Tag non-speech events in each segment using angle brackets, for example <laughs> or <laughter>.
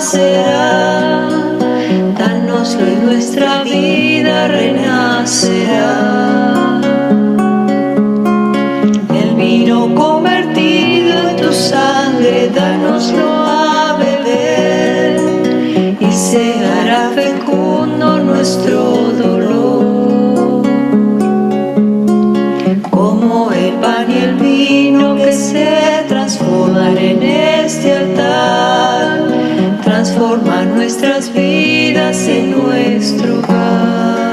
nacerá, danoslo y nuestra vida renacerá. El vino convertido en tu sangre, danoslo a beber y se hará fecundo nuestro dolor. Como el pan y el vino que transforman nuestras vidas en nuestro hogar.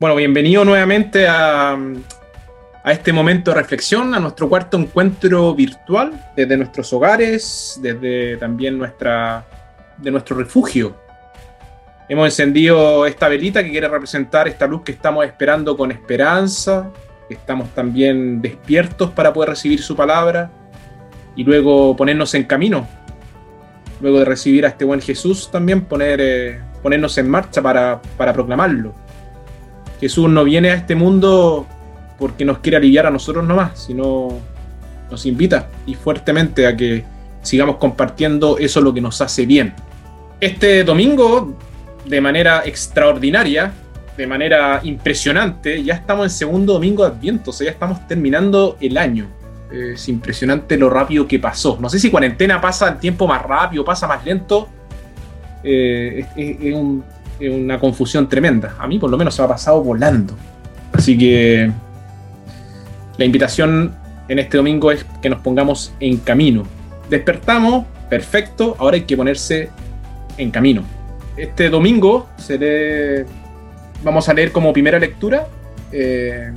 Bueno, bienvenido nuevamente a, a este momento de reflexión, a nuestro cuarto encuentro virtual, desde nuestros hogares, desde también nuestra, de nuestro refugio. Hemos encendido esta velita que quiere representar esta luz que estamos esperando con esperanza, estamos también despiertos para poder recibir su palabra y luego ponernos en camino. Luego de recibir a este buen Jesús también poner, eh, ponernos en marcha para, para proclamarlo. Jesús no viene a este mundo porque nos quiere aliviar a nosotros nomás, sino nos invita y fuertemente a que sigamos compartiendo eso lo que nos hace bien. Este domingo, de manera extraordinaria, de manera impresionante, ya estamos en segundo domingo de Adviento, o sea, ya estamos terminando el año. Es impresionante lo rápido que pasó. No sé si cuarentena pasa el tiempo más rápido, pasa más lento. Eh, es, es- es un- es una confusión tremenda. A mí por lo menos se me ha pasado volando. Así que la invitación en este domingo es que nos pongamos en camino. Despertamos, perfecto, ahora hay que ponerse en camino. Este domingo se lee- vamos a leer como primera lectura eh,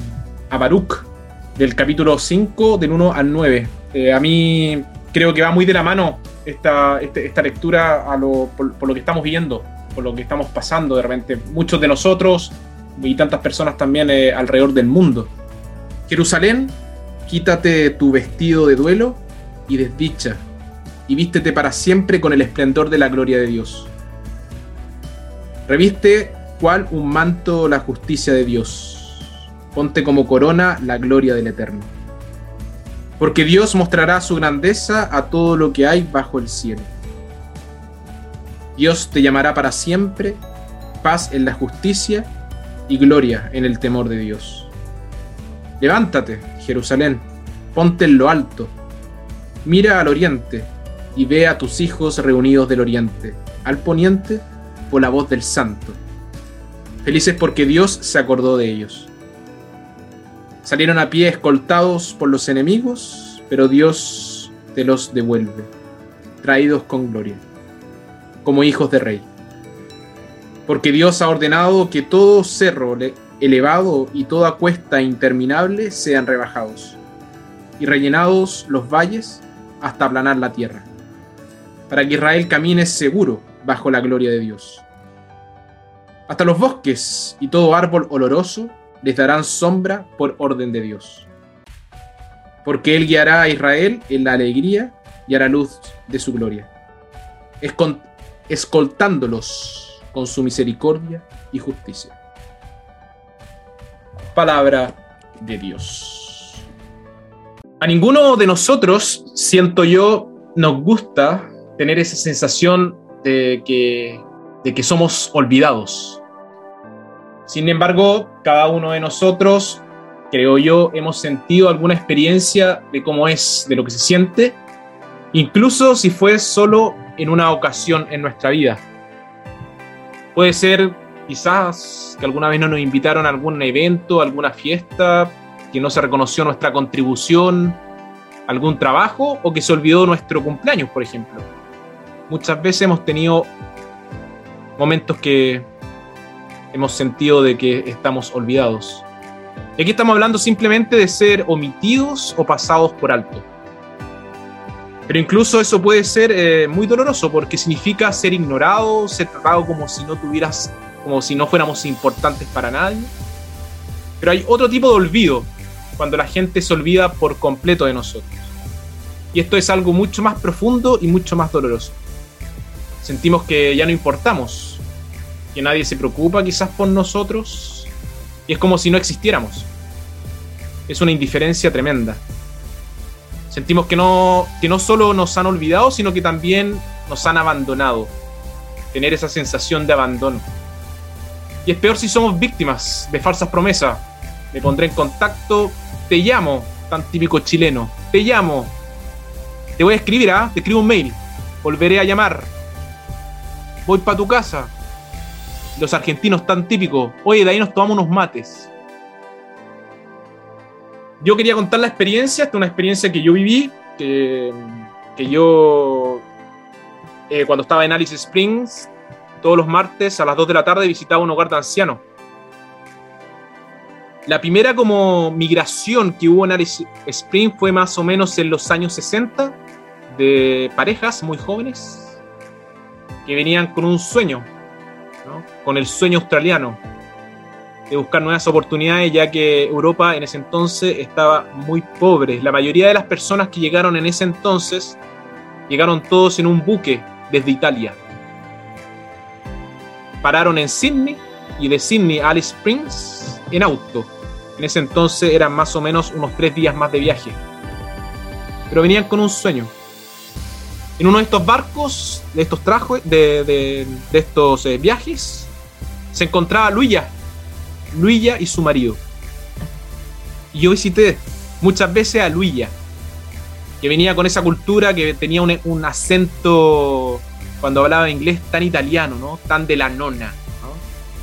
a Baruch, del capítulo 5, del 1 al 9. Eh, a mí creo que va muy de la mano esta, este- lectura a lo- por, por lo que estamos viendo, por lo que estamos pasando de repente. Muchos de nosotros y tantas personas también eh, alrededor del mundo. Jerusalén, quítate tu vestido de duelo y desdicha, y vístete para siempre con el esplendor de la gloria de Dios. Reviste cual un manto la justicia de Dios. Ponte como corona la gloria del Eterno. Porque Dios mostrará su grandeza a todo lo que hay bajo el cielo. Dios te llamará para siempre, paz en la justicia y gloria en el temor de Dios. Levántate, Jerusalén, ponte en lo alto, mira al oriente y ve a tus hijos reunidos del oriente, al poniente, por la voz del santo. Felices porque Dios se acordó de ellos. Salieron a pie escoltados por los enemigos, pero Dios te los devuelve, traídos con gloria, como hijos de rey. Porque Dios ha ordenado que todo cerro le- elevado y toda cuesta interminable sean rebajados, y rellenados los valles hasta aplanar la tierra, para que Israel camine seguro bajo la gloria de Dios. Hasta los bosques y todo árbol oloroso les darán sombra por orden de Dios. Porque Él guiará a Israel en la alegría y la luz de su gloria, escoltándolos con su misericordia y justicia. Palabra de Dios. A ninguno de nosotros, siento yo, nos gusta tener esa sensación de que, de que somos olvidados. Sin embargo, cada uno de nosotros, creo yo, hemos sentido alguna experiencia de cómo es, de lo que se siente, incluso si fue solo en una ocasión en nuestra vida. Puede ser quizás que alguna vez no nos invitaron a algún evento, alguna fiesta, que no se reconoció nuestra contribución, algún trabajo o que se olvidó nuestro cumpleaños, por ejemplo. Muchas veces hemos tenido momentos que hemos sentido de que estamos olvidados. Y aquí estamos hablando simplemente de ser omitidos o pasados por alto. Pero incluso eso puede ser eh, muy doloroso porque significa ser ignorado, ser tratado como si no tuvieras, como si no fuéramos importantes para nadie. Pero hay otro tipo de olvido, cuando la gente se olvida por completo de nosotros. Y esto es algo mucho más profundo y mucho más doloroso. Sentimos que ya no importamos, que nadie se preocupa quizás por nosotros, y es como si no existiéramos. Es una indiferencia tremenda. Sentimos que no, que no solo nos han olvidado, sino que también nos han abandonado. Tener esa sensación de abandono. Y es peor si somos víctimas de falsas promesas. Me pondré en contacto, te llamo, tan típico chileno, te llamo. Te voy a escribir, ¿ah? Te escribo un mail. Volveré a llamar. Voy para tu casa. Los argentinos tan típicos. Oye, de ahí nos tomamos unos mates. Yo quería contar la experiencia, esta es una experiencia que yo viví, que, que yo eh, cuando estaba en Alice Springs, todos los martes a las 2 de la tarde visitaba un hogar de ancianos. La primera como migración que hubo en Alice Springs fue más o menos en los años 60 de parejas muy jóvenes que venían con un sueño, con el sueño australiano de buscar nuevas oportunidades, ya que Europa en ese entonces estaba muy pobre. La mayoría de las personas que llegaron en ese entonces llegaron todos en un buque desde Italia. Pararon en Sydney y de Sydney a Alice Springs en auto. En ese entonces eran más o menos unos tres días más de viaje. Pero venían con un sueño. En uno de estos barcos, de estos trajos, de, de, estos eh, viajes, se encontraba Luya, Luilla y su marido. Y yo visité muchas veces a Luilla, que venía con esa cultura, que tenía un, un acento cuando hablaba inglés tan italiano, ¿no? Tan de la nona, ¿no?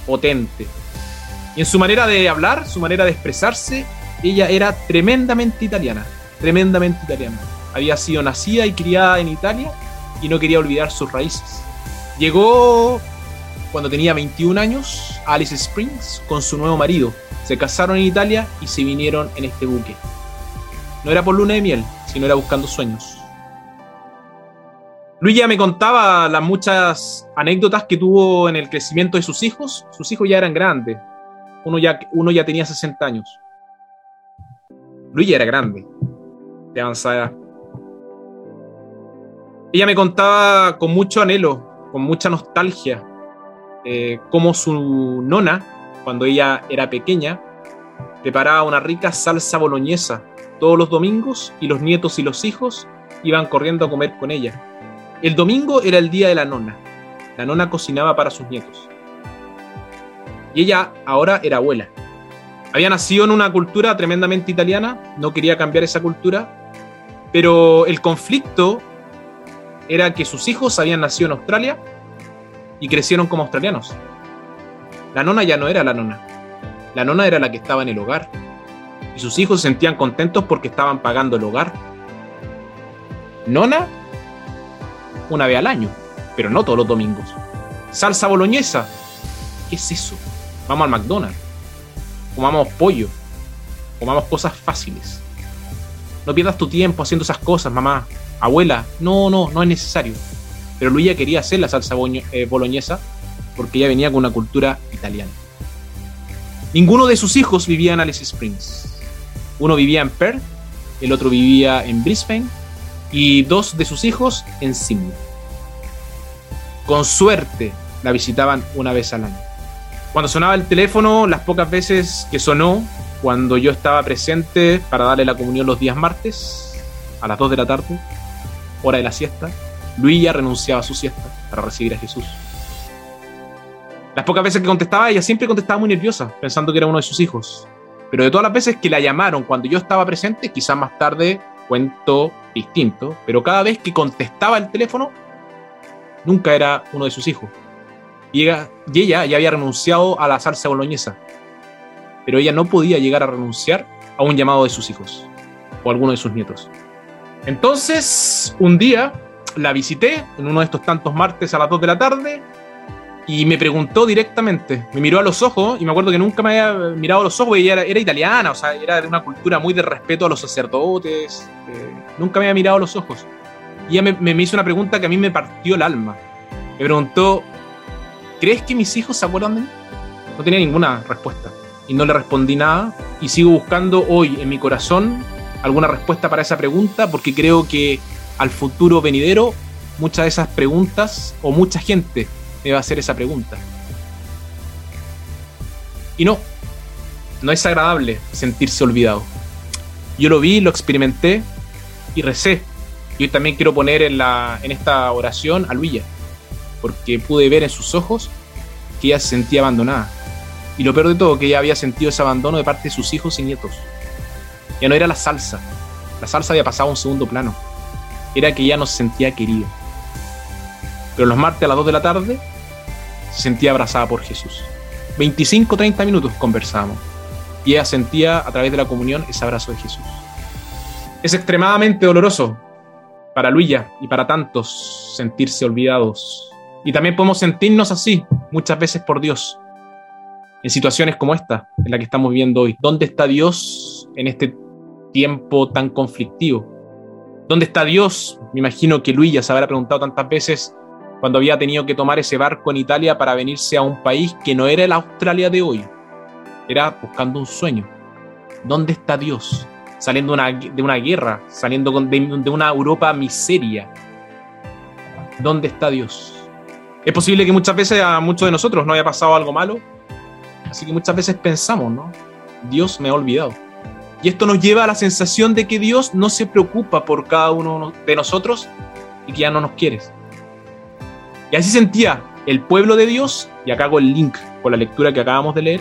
potente. Y en su manera de hablar, su manera de expresarse, ella era tremendamente italiana, tremendamente italiana. Había sido nacida y criada en Italia y no quería olvidar sus raíces. Llegó cuando tenía 21 años a Alice Springs con su nuevo marido. Se casaron en Italia y se vinieron en este buque. No era por luna de miel, sino era buscando sueños. Luis ya me contaba las muchas anécdotas que tuvo en el crecimiento de sus hijos. Sus hijos ya eran grandes. Uno ya, uno ya tenía 60 años. Luis ya era grande, de avanzada. Ella me contaba con mucho anhelo, con mucha nostalgia, eh, cómo su nona, cuando ella era pequeña, preparaba una rica salsa boloñesa todos los domingos y los nietos y los hijos iban corriendo a comer con ella. El domingo era el día de la nona. La nona cocinaba para sus nietos. Y ella ahora era abuela. Había nacido en una cultura tremendamente italiana, no quería cambiar esa cultura, pero el conflicto era que sus hijos habían nacido en Australia y crecieron como australianos. La nona ya no era la nona. La nona era la que estaba en el hogar. Y sus hijos se sentían contentos porque estaban pagando el hogar. Nona, una vez al año, pero no todos los domingos. Salsa boloñesa, ¿qué es eso? Vamos al McDonald's. Comamos pollo. Comamos cosas fáciles. No pierdas tu tiempo haciendo esas cosas, mamá. Abuela, no, no, no es necesario. Pero Luisa quería hacer la salsa eh, boloñesa porque ella venía con una cultura italiana. Ninguno de sus hijos vivía en Alice Springs. Uno vivía en Perth, el otro vivía en Brisbane y dos de sus hijos en Sydney. Con suerte la visitaban una vez al año. Cuando sonaba el teléfono, las pocas veces que sonó, cuando yo estaba presente para darle la comunión los días martes, a las 2 de la tarde, hora de la siesta, Luisa renunciaba a su siesta para recibir a Jesús. Las pocas veces que contestaba, ella siempre contestaba muy nerviosa, pensando que era uno de sus hijos. Pero de todas las veces que la llamaron cuando yo estaba presente, quizás más tarde cuento distinto, pero cada vez que contestaba el teléfono, nunca era uno de sus hijos. Y ella, y ella ya había renunciado a la salsa boloñesa, pero ella no podía llegar a renunciar a un llamado de sus hijos o alguno de sus nietos. Entonces, un día la visité en uno de estos tantos martes a las 2 de la tarde y me preguntó directamente, me miró a los ojos y me acuerdo que nunca me había mirado a los ojos ella era, era italiana, o sea, era de una cultura muy de respeto a los sacerdotes, eh, nunca me había mirado a los ojos. Y ella me, me, hizo una pregunta que a mí me partió el alma. Me preguntó, ¿crees que mis hijos se acuerdan de mí? No tenía ninguna respuesta y no le respondí nada y sigo buscando hoy en mi corazón alguna respuesta para esa pregunta porque creo que al futuro venidero, muchas de esas preguntas o mucha gente me va a hacer esa pregunta. Y no, no es agradable sentirse olvidado. Yo lo vi, lo experimenté y recé. Y hoy también quiero poner en, la, en esta oración a Luilla, porque pude ver en sus ojos que ella se sentía abandonada. Y lo peor de todo, que ella había sentido ese abandono de parte de sus hijos y nietos. Ya no era la salsa, la salsa había pasado a un segundo plano. Era que ella no se sentía querida. Pero los martes a las 2 de la tarde se sentía abrazada por Jesús. 25, 30 minutos conversábamos. Y ella sentía a través de la comunión ese abrazo de Jesús. Es extremadamente doloroso para Luilla y para tantos sentirse olvidados. Y también podemos sentirnos así muchas veces por Dios. En situaciones como esta, en la que estamos viviendo hoy. ¿Dónde está Dios en este tiempo tan conflictivo? ¿Dónde está Dios? Me imagino que Luilla se habrá preguntado tantas veces cuando había tenido que tomar ese barco en Italia para venirse a un país que no era el Australia de hoy. Era buscando un sueño. ¿Dónde está Dios? Saliendo de una guerra, saliendo de una Europa miseria. ¿Dónde está Dios? Es posible que muchas veces a muchos de nosotros no haya pasado algo malo, así que muchas veces pensamos, ¿no? Dios me ha olvidado. Y esto nos lleva a la sensación de que Dios no se preocupa por cada uno de nosotros y que ya no nos quiere. Y así sentía el pueblo de Dios, y acá hago el link con la lectura que acabamos de leer,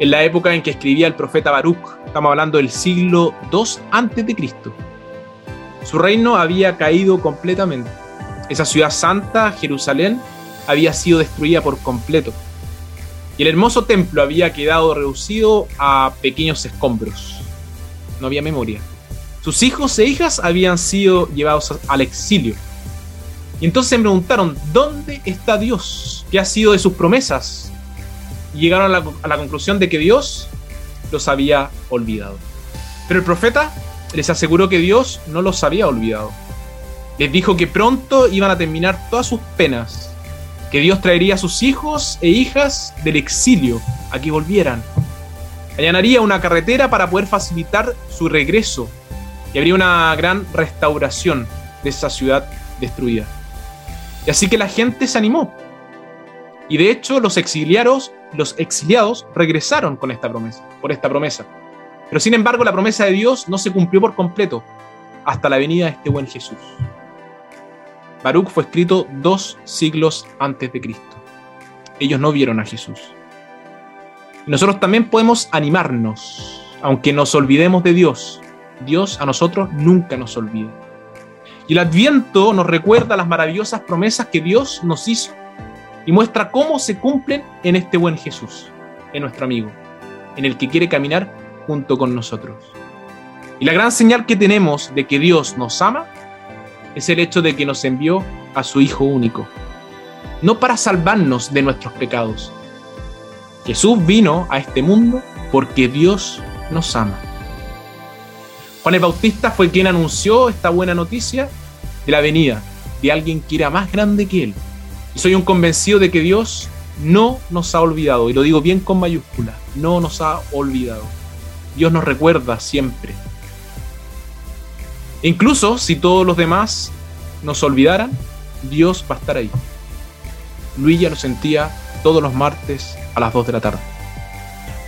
en la época en que escribía el profeta Baruch, estamos hablando del siglo II antes de Cristo. Su reino había caído completamente. Esa ciudad santa, Jerusalén, había sido destruida por completo. Y el hermoso templo había quedado reducido a pequeños escombros. No había memoria. Sus hijos e hijas habían sido llevados al exilio y entonces se preguntaron, ¿dónde está Dios? ¿Qué ha sido de sus promesas? Y llegaron a la, a la conclusión de que Dios los había olvidado. Pero el profeta les aseguró que Dios no los había olvidado. Les dijo que pronto iban a terminar todas sus penas, que Dios traería a sus hijos e hijas del exilio a que volvieran. Allanaría una carretera para poder facilitar su regreso y habría una gran restauración de esa ciudad destruida. Y así que la gente se animó. Y de hecho los exiliados, regresaron con esta promesa, por esta promesa. Pero sin embargo la promesa de Dios no se cumplió por completo hasta la venida de este buen Jesús. Baruch fue escrito dos siglos antes de Cristo. Ellos no vieron a Jesús. Nosotros también podemos animarnos, aunque nos olvidemos de Dios. Dios a nosotros nunca nos olvida. Y el Adviento nos recuerda las maravillosas promesas que Dios nos hizo y muestra cómo se cumplen en este buen Jesús, en nuestro amigo, en el que quiere caminar junto con nosotros. Y la gran señal que tenemos de que Dios nos ama es el hecho de que nos envió a su Hijo único, no para salvarnos de nuestros pecados. Jesús vino a este mundo porque Dios nos ama. Juan el Bautista fue quien anunció esta buena noticia de la venida de alguien que era más grande que él. Y soy un convencido de que Dios no nos ha olvidado, y lo digo bien con mayúscula, no nos ha olvidado. Dios nos recuerda siempre. E incluso si todos los demás nos olvidaran, Dios va a estar ahí. Luis ya lo sentía todos los martes a las 2 de la tarde.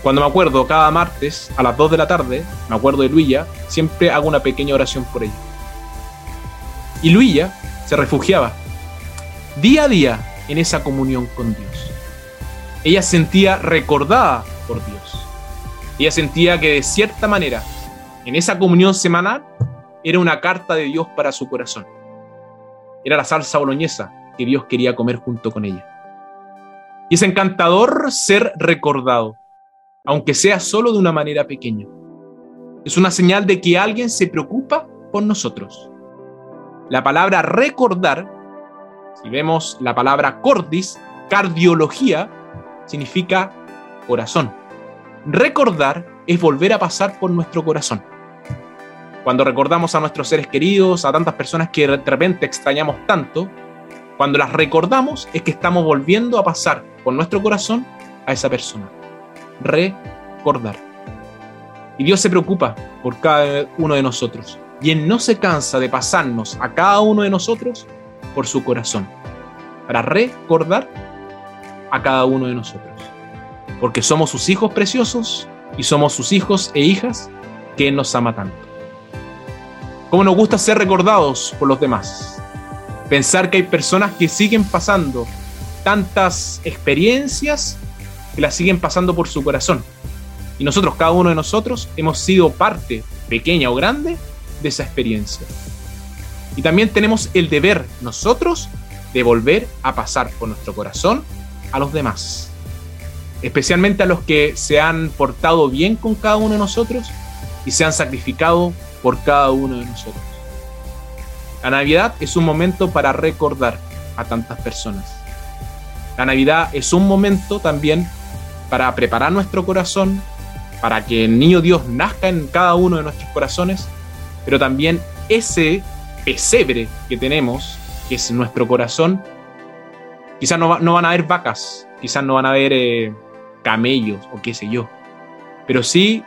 Cuando me acuerdo cada martes a las 2 de la tarde, me acuerdo de Luilla, siempre hago una pequeña oración por ella. Y Luilla se refugiaba día a día en esa comunión con Dios. Ella sentía recordada por Dios. Ella sentía que de cierta manera, en esa comunión semanal, era una carta de Dios para su corazón. Era la salsa boloñesa que Dios quería comer junto con ella. Y es encantador ser recordado aunque sea solo de una manera pequeña. Es una señal de que alguien se preocupa por nosotros. La palabra recordar, si vemos la palabra cordis, cardiología, significa corazón. Recordar es volver a pasar por nuestro corazón. Cuando recordamos a nuestros seres queridos, a tantas personas que de repente extrañamos tanto, cuando las recordamos es que estamos volviendo a pasar por nuestro corazón a esa persona recordar. Y Dios se preocupa por cada uno de nosotros. Y Él no se cansa de pasarnos a cada uno de nosotros por su corazón. Para recordar a cada uno de nosotros. Porque somos sus hijos preciosos y somos sus hijos e hijas que Él nos ama tanto. cómo nos gusta ser recordados por los demás. Pensar que hay personas que siguen pasando tantas experiencias que las siguen pasando por su corazón. Y nosotros, cada uno de nosotros, hemos sido parte, pequeña o grande, de esa experiencia. Y también tenemos el deber nosotros de volver a pasar por nuestro corazón a los demás. Especialmente a los que se han portado bien con cada uno de nosotros y se han sacrificado por cada uno de nosotros. La Navidad es un momento para recordar a tantas personas. La Navidad es un momento también para preparar nuestro corazón, para que el niño Dios nazca en cada uno de nuestros corazones, pero también ese pesebre que tenemos, que es nuestro corazón, quizás no, van a haber vacas, quizás no van a haber eh, camellos o qué sé yo, pero sí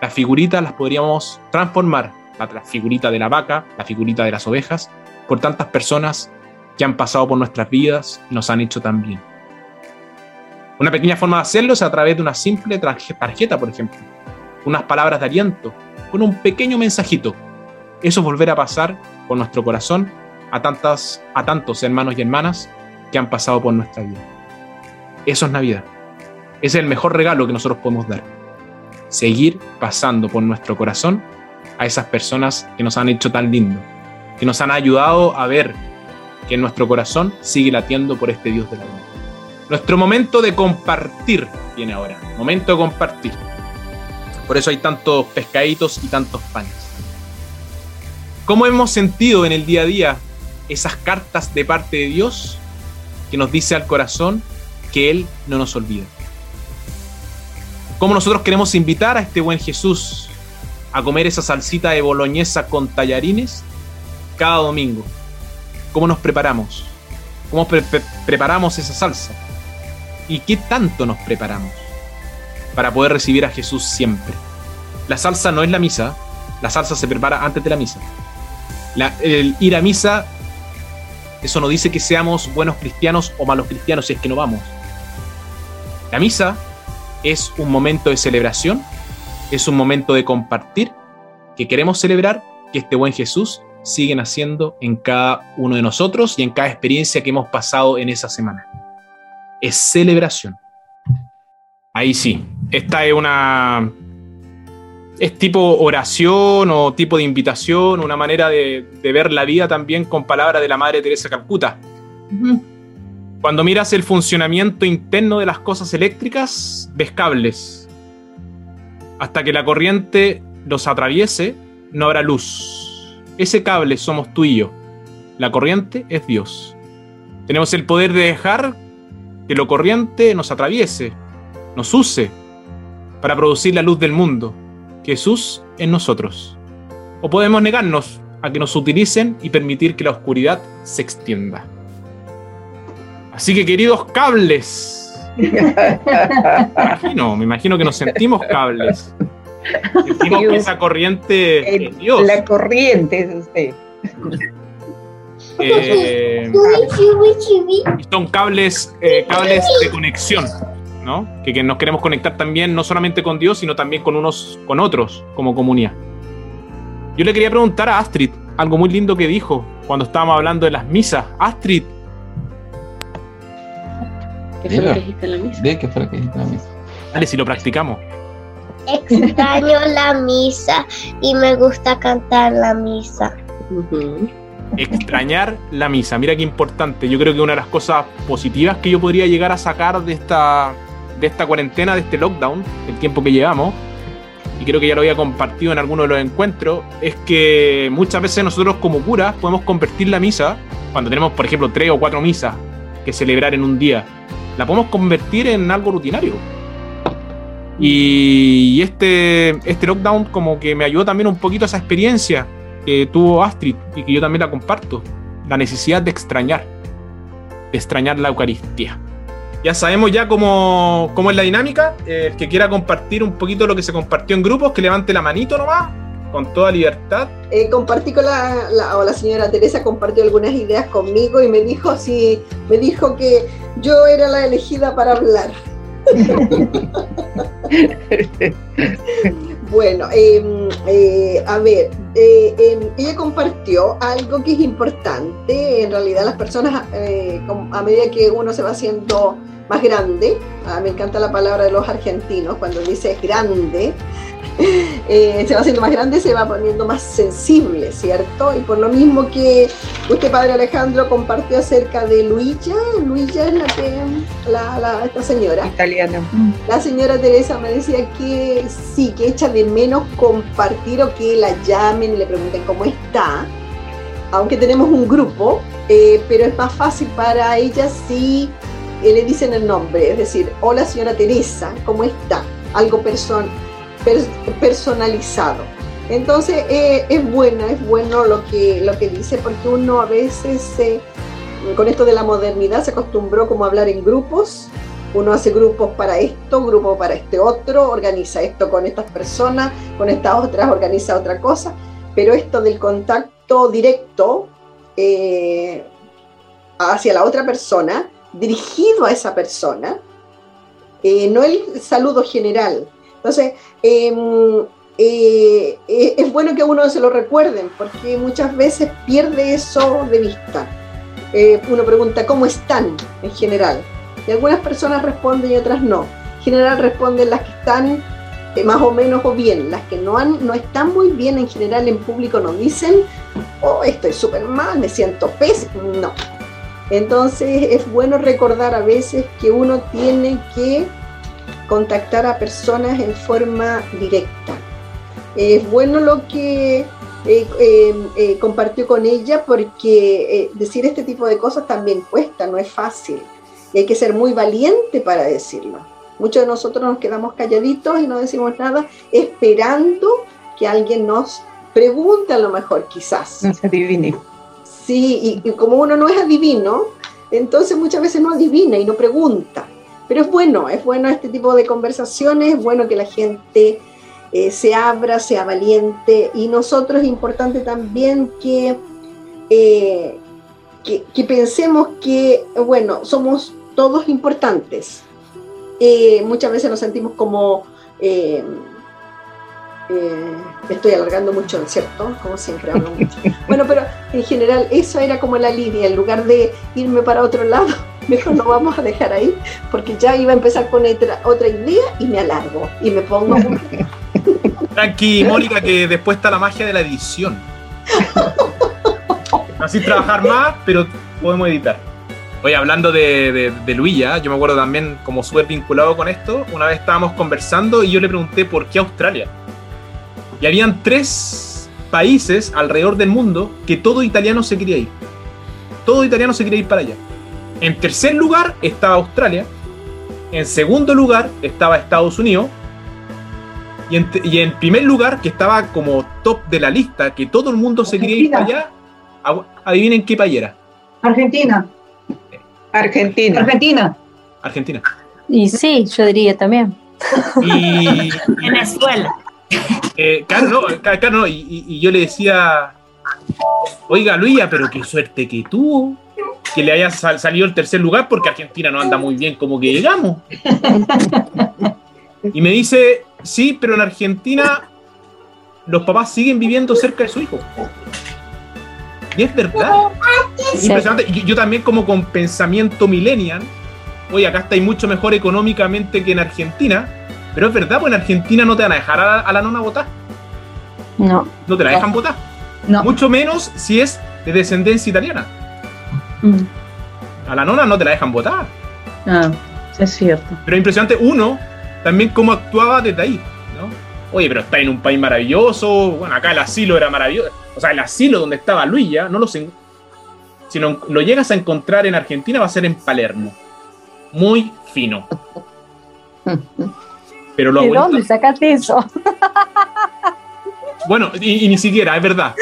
las figuritas las podríamos transformar, la, la figurita de la vaca, la figurita de las ovejas, por tantas personas que han pasado por nuestras vidas y nos han hecho tan bien. Una pequeña forma de hacerlo es a través de una simple tarjeta, por ejemplo, unas palabras de aliento, con un pequeño mensajito. Eso es volver a pasar por nuestro corazón a, tantas, a tantos hermanos y hermanas que han pasado por nuestra vida. Eso es Navidad. es el mejor regalo que nosotros podemos dar. Seguir pasando por nuestro corazón a esas personas que nos han hecho tan lindo, que nos han ayudado a ver que nuestro corazón sigue latiendo por este Dios de la vida. Nuestro momento de compartir viene ahora. Momento de compartir. Por eso hay tantos pescaditos y tantos panes. ¿Cómo hemos sentido en el día a día esas cartas de parte de Dios que nos dice al corazón que Él no nos olvida? ¿Cómo nosotros queremos invitar a este buen Jesús a comer esa salsita de boloñesa con tallarines cada domingo? ¿Cómo nos preparamos? ¿Cómo preparamos esa salsa? y qué tanto nos preparamos para poder recibir a Jesús siempre. La salsa no es la misa, la salsa se prepara antes de la misa. el ir a misa, eso no dice que seamos buenos cristianos o malos cristianos si es que no vamos. La misa es un momento de celebración, es un momento de compartir, que queremos celebrar que este buen Jesús sigue naciendo en cada uno de nosotros y en cada experiencia que hemos pasado en esa semana es celebración. Ahí sí, esta es una... Es tipo oración o tipo de invitación, una manera de, ver la vida también con palabras de la Madre Teresa Calcuta. Cuando miras el funcionamiento interno de las cosas eléctricas, ves cables. Hasta que la corriente los atraviese, no habrá luz. Ese cable somos tú y yo. La corriente es Dios. Tenemos el poder de dejar que lo corriente nos atraviese, nos use para producir la luz del mundo, Jesús en nosotros. O podemos negarnos a que nos utilicen y permitir que la oscuridad se extienda. Así que queridos cables, me imagino, me imagino que nos sentimos cables. Sentimos que esa corriente es Dios. La corriente es usted. Eh, son cables, eh, cables de conexión, ¿no? Que, nos queremos conectar también, no solamente con Dios, sino también con unos, con otros, como comunidad. Yo le quería preguntar a Astrid algo muy lindo que dijo cuando estábamos hablando de las misas. Astrid. ¿Qué fue lo que dijiste en la misa? ¿Qué fue lo que dijiste en la misa? Dale, si lo practicamos. Extraño la misa y me gusta cantar la misa extrañar la misa. Mira qué importante. Yo creo que una de las cosas positivas que yo podría llegar a sacar de esta, de esta cuarentena, de este lockdown, el tiempo que llevamos, y creo que ya lo había compartido en alguno de los encuentros, es que muchas veces nosotros como curas podemos convertir la misa, cuando tenemos por ejemplo tres o cuatro misas que celebrar en un día, la podemos convertir en algo rutinario. Y este, este lockdown como que me ayudó también un poquito a esa experiencia que tuvo Astrid y que yo también la comparto, la necesidad de extrañar, de extrañar la Eucaristía. Ya sabemos ya cómo, cómo es la dinámica. El que quiera compartir un poquito lo que se compartió en grupos, que levante la manito nomás, con toda libertad. Eh, compartí con la, la, o la señora Teresa compartió algunas ideas conmigo y me dijo si me dijo que yo era la elegida para hablar. <laughs> Bueno, em, eh, a ver, eh, em, ella compartió algo que es importante. En realidad, las personas, eh, a medida que uno se va haciendo más grande, ah, me encanta la palabra de los argentinos, cuando dice grande, <laughs> eh, se va haciendo más grande, se va poniendo más sensible, ¿cierto? Y por lo mismo que usted, Padre Alejandro, compartió acerca de Luilla, Luilla es la que, la, esta señora. Italiana. La señora Teresa me decía que sí, que echa de menos compartir o que la llamen y le pregunten cómo está, aunque tenemos un grupo, eh, pero es más fácil para ella si eh, le dicen el nombre, es decir, hola señora Teresa, ¿cómo está? Algo personal personalizado. Entonces eh, es bueno, es bueno lo que, lo que dice, porque uno a veces con esto de la modernidad se acostumbró como a hablar en grupos, uno hace grupos para esto, grupo para este otro, organiza esto con estas personas, con estas otras organiza otra cosa, pero esto del contacto directo eh, hacia la otra persona, dirigido a esa persona, eh, no el saludo general, entonces, em, eh, eh, es bueno que uno se lo recuerden, porque muchas veces pierde eso de vista. Eh, uno pregunta, ¿cómo están en general? Y algunas personas responden y otras no. En general responden las que están más o menos o bien. Las que no, han, no están muy bien en general en público no dicen, oh, estoy súper mal, me siento pésimo. No. Entonces es bueno recordar a veces que uno tiene que contactar a personas en forma directa. Es bueno lo que eh, eh, eh, compartió con ella porque decir este tipo de cosas también cuesta, no es fácil. Y hay que ser muy valiente para decirlo. Muchos de nosotros nos quedamos calladitos y no decimos nada, esperando que alguien nos pregunte a lo mejor, quizás. No se adivine. Sí, y, y como uno no es adivino, entonces muchas veces no adivina y no pregunta. Pero es bueno, es bueno este tipo de conversaciones, es bueno que la gente eh, se abra, sea valiente y nosotros es importante también que, eh, que, pensemos que, bueno, somos todos importantes. Eh, muchas veces nos sentimos como... estoy alargando mucho, ¿cierto? Como siempre hablo mucho. <laughs> Bueno, pero en general eso era como la línea, en lugar de irme para otro lado, mejor no vamos a dejar ahí, porque ya iba a empezar con otra, otra idea y me alargo y me pongo... Tranqui, <laughs> Mónica, que después está la magia de la edición. Así trabajar más, pero podemos editar. Oye, hablando de, de, Luilla, yo me acuerdo también como súper vinculado con esto, una vez estábamos conversando y yo le pregunté por qué Australia. Y habían tres países alrededor del mundo que todo italiano se quería ir. Todo italiano se quería ir para allá. En tercer lugar estaba Australia. En segundo lugar estaba Estados Unidos. Y en, primer lugar, que estaba como top de la lista, que todo el mundo se quería ir para allá, adivinen qué país era. Argentina. Argentina. Argentina. Argentina. Y sí, yo diría también. Y, <laughs> Venezuela. Eh, claro, no, y, y, yo le decía, oiga Luisa, pero qué suerte que tuvo que le haya salido el tercer lugar porque Argentina no anda muy bien como que llegamos. Y me dice, sí, pero en Argentina los papás siguen viviendo cerca de su hijo. Y es verdad. Impresionante. Yo, yo, también como con pensamiento millennial, oye, acá estáis mucho mejor económicamente que en Argentina, pero es verdad, pues en Argentina no te van a dejar a, la nona votar. No. No te la dejan votar. No. Mucho menos si es de descendencia italiana. Mm. A la nona no te la dejan votar. Ah, es cierto. Pero impresionante, uno, también cómo actuaba desde ahí, ¿no? Oye, pero está en un país maravilloso, bueno, acá el asilo era maravilloso. O sea, el asilo donde estaba Luis no lo sé. Si lo, lo llegas a encontrar en Argentina, va a ser en Palermo. Muy fino. <laughs> Pero lo ¿De dónde sacaste eso? <laughs> Bueno, y, ni siquiera, es verdad.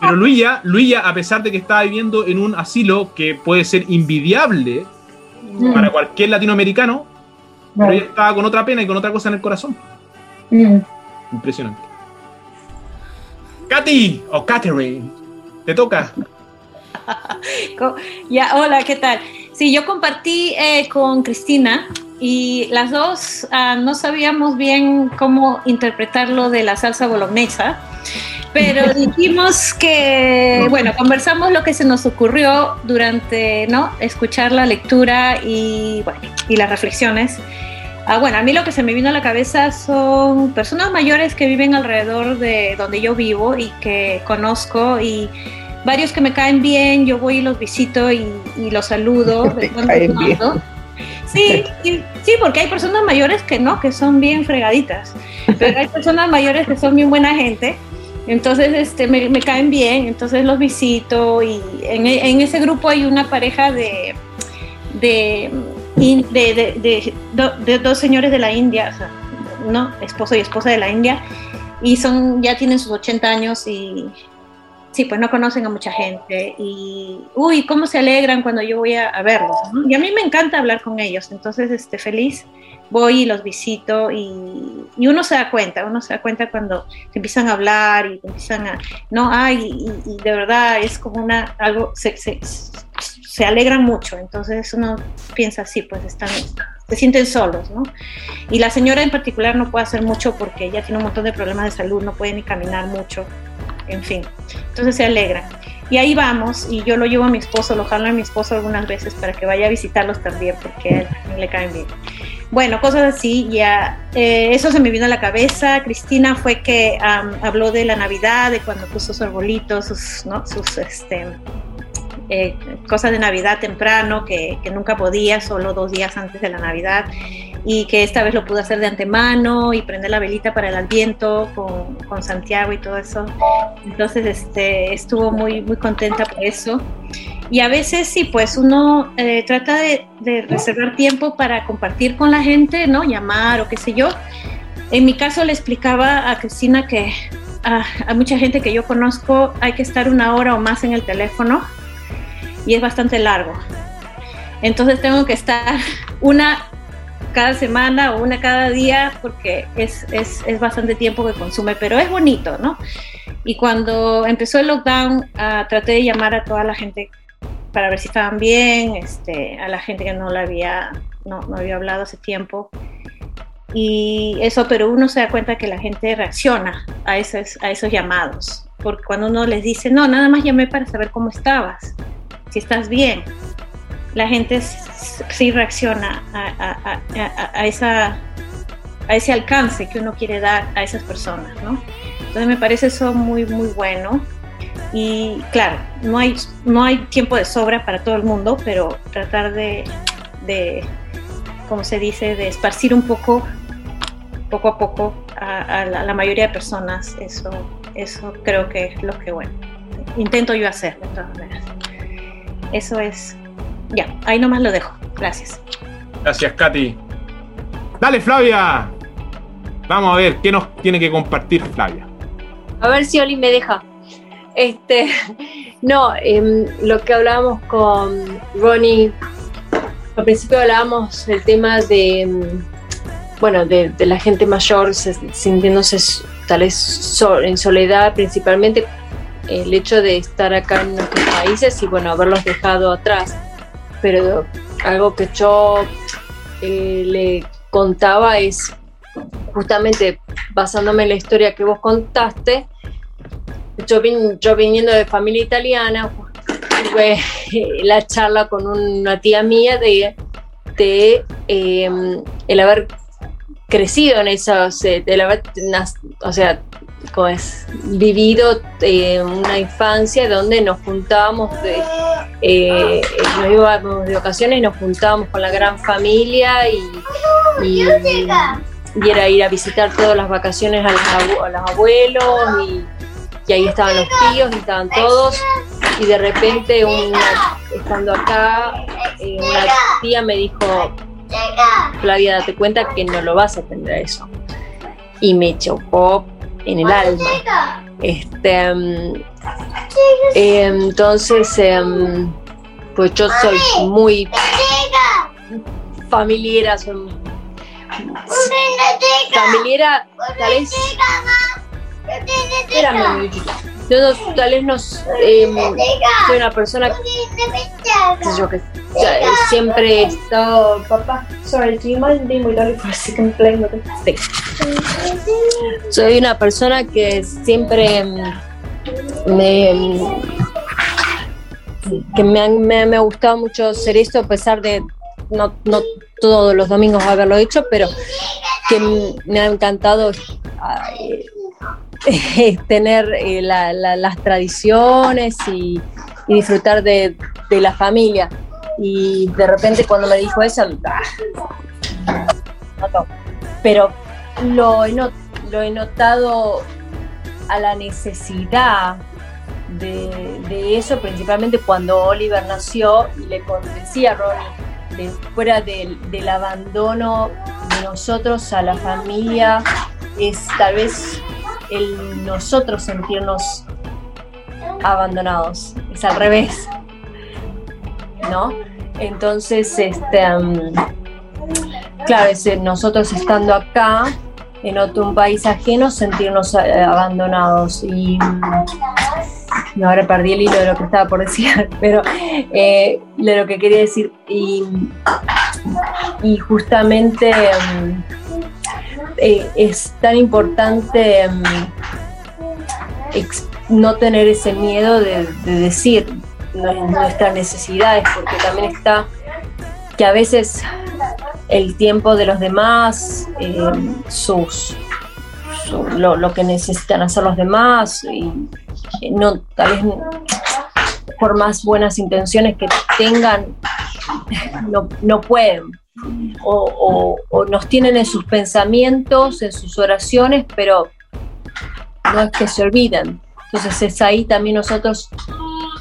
Pero Luilla, Luilla, a pesar de que estaba viviendo en un asilo que puede ser invidiable mm. para cualquier latinoamericano, pero ella estaba con otra pena y con otra cosa en el corazón. Mm. Impresionante. Katy o Catherine, te toca. <laughs> ya, hola, ¿qué tal? Sí, yo compartí eh, con Cristina y las dos ah, no sabíamos bien cómo interpretar lo de la salsa bolognesa, pero <laughs> dijimos que, bueno, conversamos lo que se nos ocurrió durante, ¿no? Escuchar la lectura y, bueno, y las reflexiones. Ah, bueno, a mí lo que se me vino a la cabeza son personas mayores que viven alrededor de donde yo vivo y que conozco y varios que me caen bien, yo voy y los visito y, y los saludo. <laughs> de caen bien. Sí, sí, sí, porque hay personas mayores que no, que son bien fregaditas, pero hay personas mayores que son bien buena gente, entonces este, me, me caen bien, entonces los visito y en, en ese grupo hay una pareja de, de, de, de- de- do- de dos señores de la India, o sea, ¿no? esposo y esposa de la India, y son, ya tienen sus 80 años y sí, pues no conocen a mucha gente y, uy, cómo se alegran cuando yo voy a, verlos. Y a mí me encanta hablar con ellos, entonces, este, feliz, voy y los visito y, y uno se da cuenta, uno se da cuenta cuando te empiezan a hablar y te empiezan a, no, ay, y de verdad es como una, algo, se, se, se alegran mucho, entonces uno piensa así, pues están, se sienten solos, ¿no? Y la señora en particular no puede hacer mucho porque ella tiene un montón de problemas de salud, no puede ni caminar mucho, en fin. Entonces se alegran. Y ahí vamos, y yo lo llevo a mi esposo, lo jalo a mi esposo algunas veces para que vaya a visitarlos también, porque a él le caen bien. Bueno, cosas así, ya eh, eso se me vino a la cabeza. Cristina fue que am, habló de la Navidad, de cuando puso su arbolito, sus, ¿no? sus este, eh, cosas de Navidad temprano, que, que nunca podía, solo dos días antes de la Navidad, y que esta vez lo pude hacer de antemano y prender la velita para el adviento con, con Santiago y todo eso. Entonces este, estuvo muy, muy contenta por eso. Y a veces sí, pues uno eh, trata de, de reservar tiempo para compartir con la gente, ¿no? Llamar o qué sé yo. En mi caso le explicaba a Cristina que a, a mucha gente que yo conozco hay que estar una hora o más en el teléfono y es bastante largo. Entonces tengo que estar <laughs> una cada semana o una cada día porque es, es, es bastante tiempo que consume, pero es bonito, ¿no? Y cuando empezó el lockdown, ah, traté de llamar a toda la gente para ver si estaban bien, este, a la gente que no la había, no, no había hablado hace tiempo. Y eso, pero uno se da cuenta que la gente reacciona a esos, a esos llamados. Porque cuando uno les dice, no, nada más llamé para saber cómo estabas, si estás bien, la gente sí reacciona a, esa, a ese alcance que uno quiere dar a esas personas, ¿no? Entonces me parece eso muy, muy bueno. Y claro, no hay, no hay tiempo de sobra para todo el mundo, pero tratar de, de como se dice, de esparcir un poco, poco a poco, a, a la, a la mayoría de personas, eso, eso creo que es lo que, bueno, intento yo hacer de todas maneras. Eso es, ya, ahí nomás lo dejo. Gracias. Gracias, Katy. Dale, Flavia. Vamos a ver qué nos tiene que compartir Flavia. A ver si Oli me deja. Este, <laughs> no, em, lo que hablábamos con Ronnie, al principio hablábamos del tema de, em, bueno, de, de la gente mayor se- sintiéndose tal vez so- en soledad, principalmente el hecho de estar acá en nuestros países y bueno, haberlos dejado atrás. Pero algo que yo eh, le contaba es justamente basándome en la historia que vos contaste, yo, vin- yo viniendo de familia italiana, tuve la charla con una tía mía de, de eh, el haber crecido en esos, eh, el haber, o sea, como es, vivido eh, una infancia donde nos juntábamos eh, nos íbamos de ocasiones, nos juntábamos con la gran familia y, y, era ir a visitar todas las vacaciones a los, abuelos y, ahí estaban los tíos y estaban todos. Y de repente estando acá eh, una tía me dijo Flavia date cuenta que no lo vas a tener eso y me chocó en el alma. este eh, entonces em, pues yo soy muy familiera soy familiera tal vez Espérame, yo no- tal vez eh, soy una persona yo que ya, siempre he estado, papá, sorry, do you mind being with Dolly for a second stick? Soy una persona que siempre me mm, que me, me, me ha gustado mucho hacer esto a pesar de no, no todos los domingos haberlo hecho, pero que me ha encantado <laughs> tener eh, la- la- las tradiciones y, disfrutar de, la familia. Y de repente cuando me dijo eso, ah, pero lo he, notado a la necesidad de, eso, principalmente cuando Oliver nació y le decía a Ronnie, fuera del, abandono de nosotros a la familia, es tal vez el nosotros sentirnos abandonados, es al revés, ¿no? Entonces, este, mm, claro, es nosotros estando acá, en otro un país ajeno, sentirnos eh, abandonados y <laughs> no, ahora perdí el hilo de lo que estaba por decir, <laughs> pero eh, de lo que quería decir. Y, y justamente mm, eh, es tan importante mm, no tener ese miedo de, de decir nu- nuestras necesidades, porque también está que a veces el tiempo de los demás, eh, sus, su- lo, lo que necesitan hacer los demás, y no, tal vez por más buenas intenciones que tengan, no, no pueden. O, o- nos tienen en sus pensamientos, en sus oraciones, pero no es que se olviden. Entonces es ahí también nosotros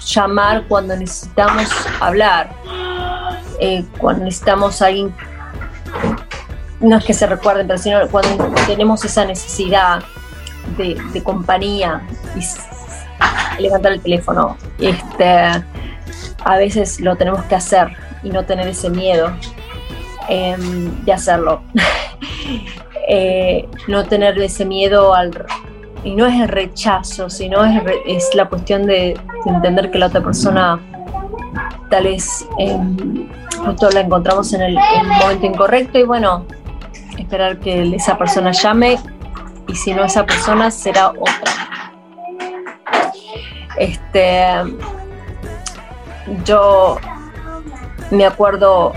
llamar cuando necesitamos hablar, eh, cuando necesitamos a alguien, no es que se recuerden, pero sino cuando tenemos esa necesidad de, de compañía y <laughs> levantar el teléfono. Este, a veces lo tenemos que hacer y no tener ese miedo em, de hacerlo. <laughs> Eh, no tener ese miedo al... Y no es el rechazo, sino es, la cuestión de, de entender que la otra persona tal vez em, justo la encontramos en el momento incorrecto y bueno, esperar que esa persona llame y si no esa persona será otra. Este, yo me acuerdo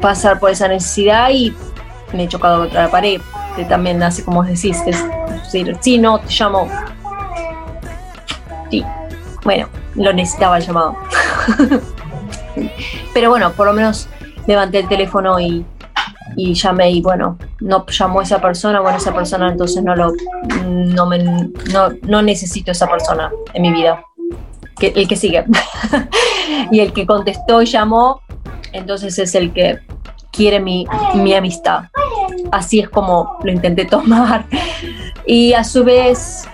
pasar por esa necesidad y me he chocado contra la pared, que también así como decís, es decir, sí, no, te llamo. Sí, bueno, lo necesitaba el llamado. <laughs> Pero bueno, por lo menos levanté el teléfono y, y llamé y bueno, no llamó esa persona, bueno, esa persona entonces no lo no me no, no necesito esa persona en mi vida. El que sigue. <laughs> y el que contestó y llamó, entonces es el que quiere mi, mi amistad. Así es como lo intenté tomar. <laughs> Y a su vez,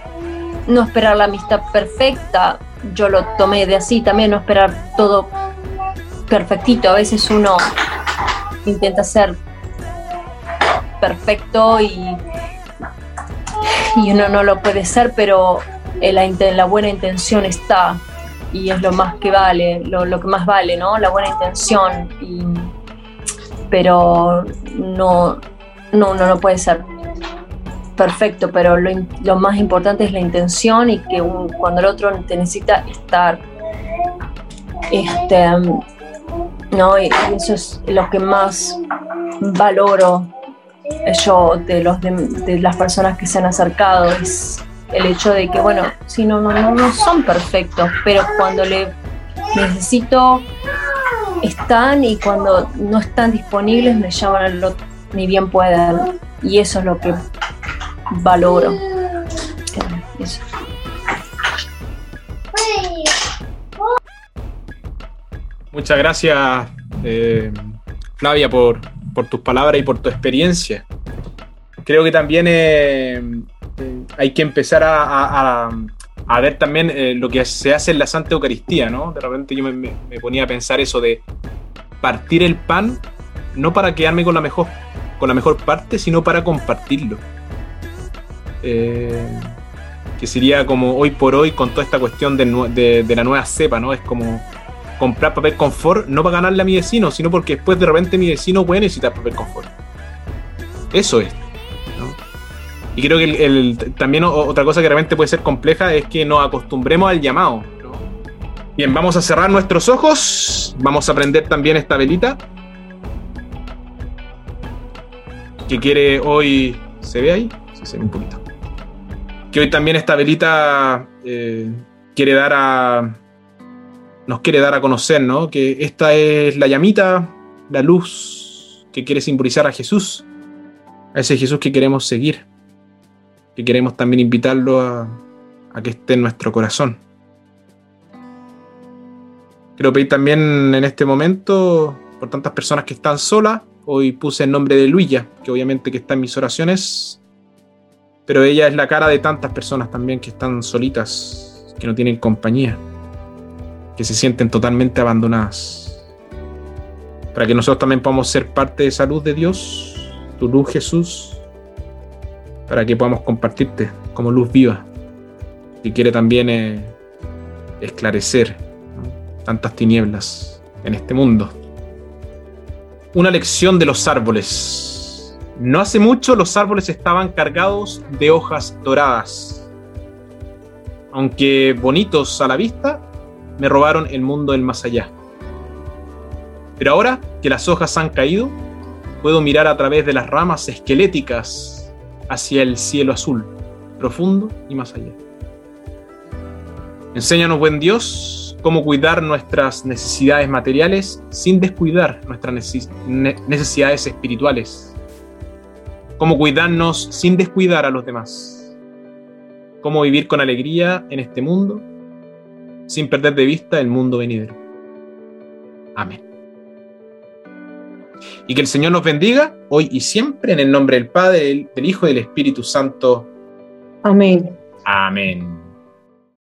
no esperar la amistad perfecta, yo lo tomé de así, también no esperar todo perfectito. A veces uno intenta ser perfecto y, y uno no lo puede ser, pero la, buena intención está y es lo más que vale, lo, que más vale, ¿no? La buena intención. Pero no, no, uno no puede ser perfecto, pero lo, más importante es la intención y que cuando el otro te necesita estar. Este, ¿no? Y eso es lo que más valoro yo de, los de, las personas que se han acercado, es el hecho de que, bueno, si no, no, no, son perfectos, pero cuando le necesito están y cuando no están disponibles me llaman al otro, ni bien puedan. Y eso es lo que valoro. Eh. Muchas gracias, eh, Flavia, por, por tus palabras y por tu experiencia. Creo que también eh, eh, hay que empezar a, ver también eh, lo que se hace en la Santa Eucaristía, ¿no? De repente yo me, ponía a pensar eso de partir el pan, no para quedarme con la mejor, con la mejor parte, sino para compartirlo. Eh, que sería como hoy por hoy con toda esta cuestión de, de- de la nueva cepa, ¿no? Es como comprar papel confort no para ganarle a mi vecino, sino porque después de repente mi vecino puede necesitar papel confort. Eso es. Y creo que el- también otra cosa que realmente puede ser compleja es que nos acostumbremos al llamado. Bien, vamos a cerrar nuestros ojos. Vamos a prender también esta velita. Que quiere hoy. ¿Se ve ahí? Sí, se ve un poquito. Que hoy también esta velita eh, quiere dar a. Nos quiere dar a conocer, ¿no? Que esta es la llamita, la luz que quiere simbolizar a Jesús. A ese Jesús que queremos seguir. Que queremos también invitarlo a, que esté en nuestro corazón. Quiero pedir también en este momento por tantas personas que están solas. Hoy puse el nombre de Luilla, que obviamente que está en mis oraciones. Pero ella es la cara de tantas personas también que están solitas, que no tienen compañía, que se sienten totalmente abandonadas. Para que nosotros también podamos ser parte de esa luz de Dios, tu luz Jesús, para que podamos compartirte como luz viva, que quiere también eh, esclarecer tantas tinieblas en este mundo. Una lección de los árboles. No hace mucho los árboles estaban cargados de hojas doradas. Aunque bonitos a la vista, me robaron el mundo del más allá. Pero ahora que las hojas han caído, puedo mirar a través de las ramas esqueléticas hacia el cielo azul, profundo y más allá. Enséñanos, buen Dios, cómo cuidar nuestras necesidades materiales sin descuidar nuestras neces- ne- necesidades espirituales. Cómo cuidarnos sin descuidar a los demás. Cómo vivir con alegría en este mundo sin perder de vista el mundo venidero. Amén. Y que el Señor nos bendiga hoy y siempre en el nombre del Padre, del Hijo y del Espíritu Santo. Amén. Amén.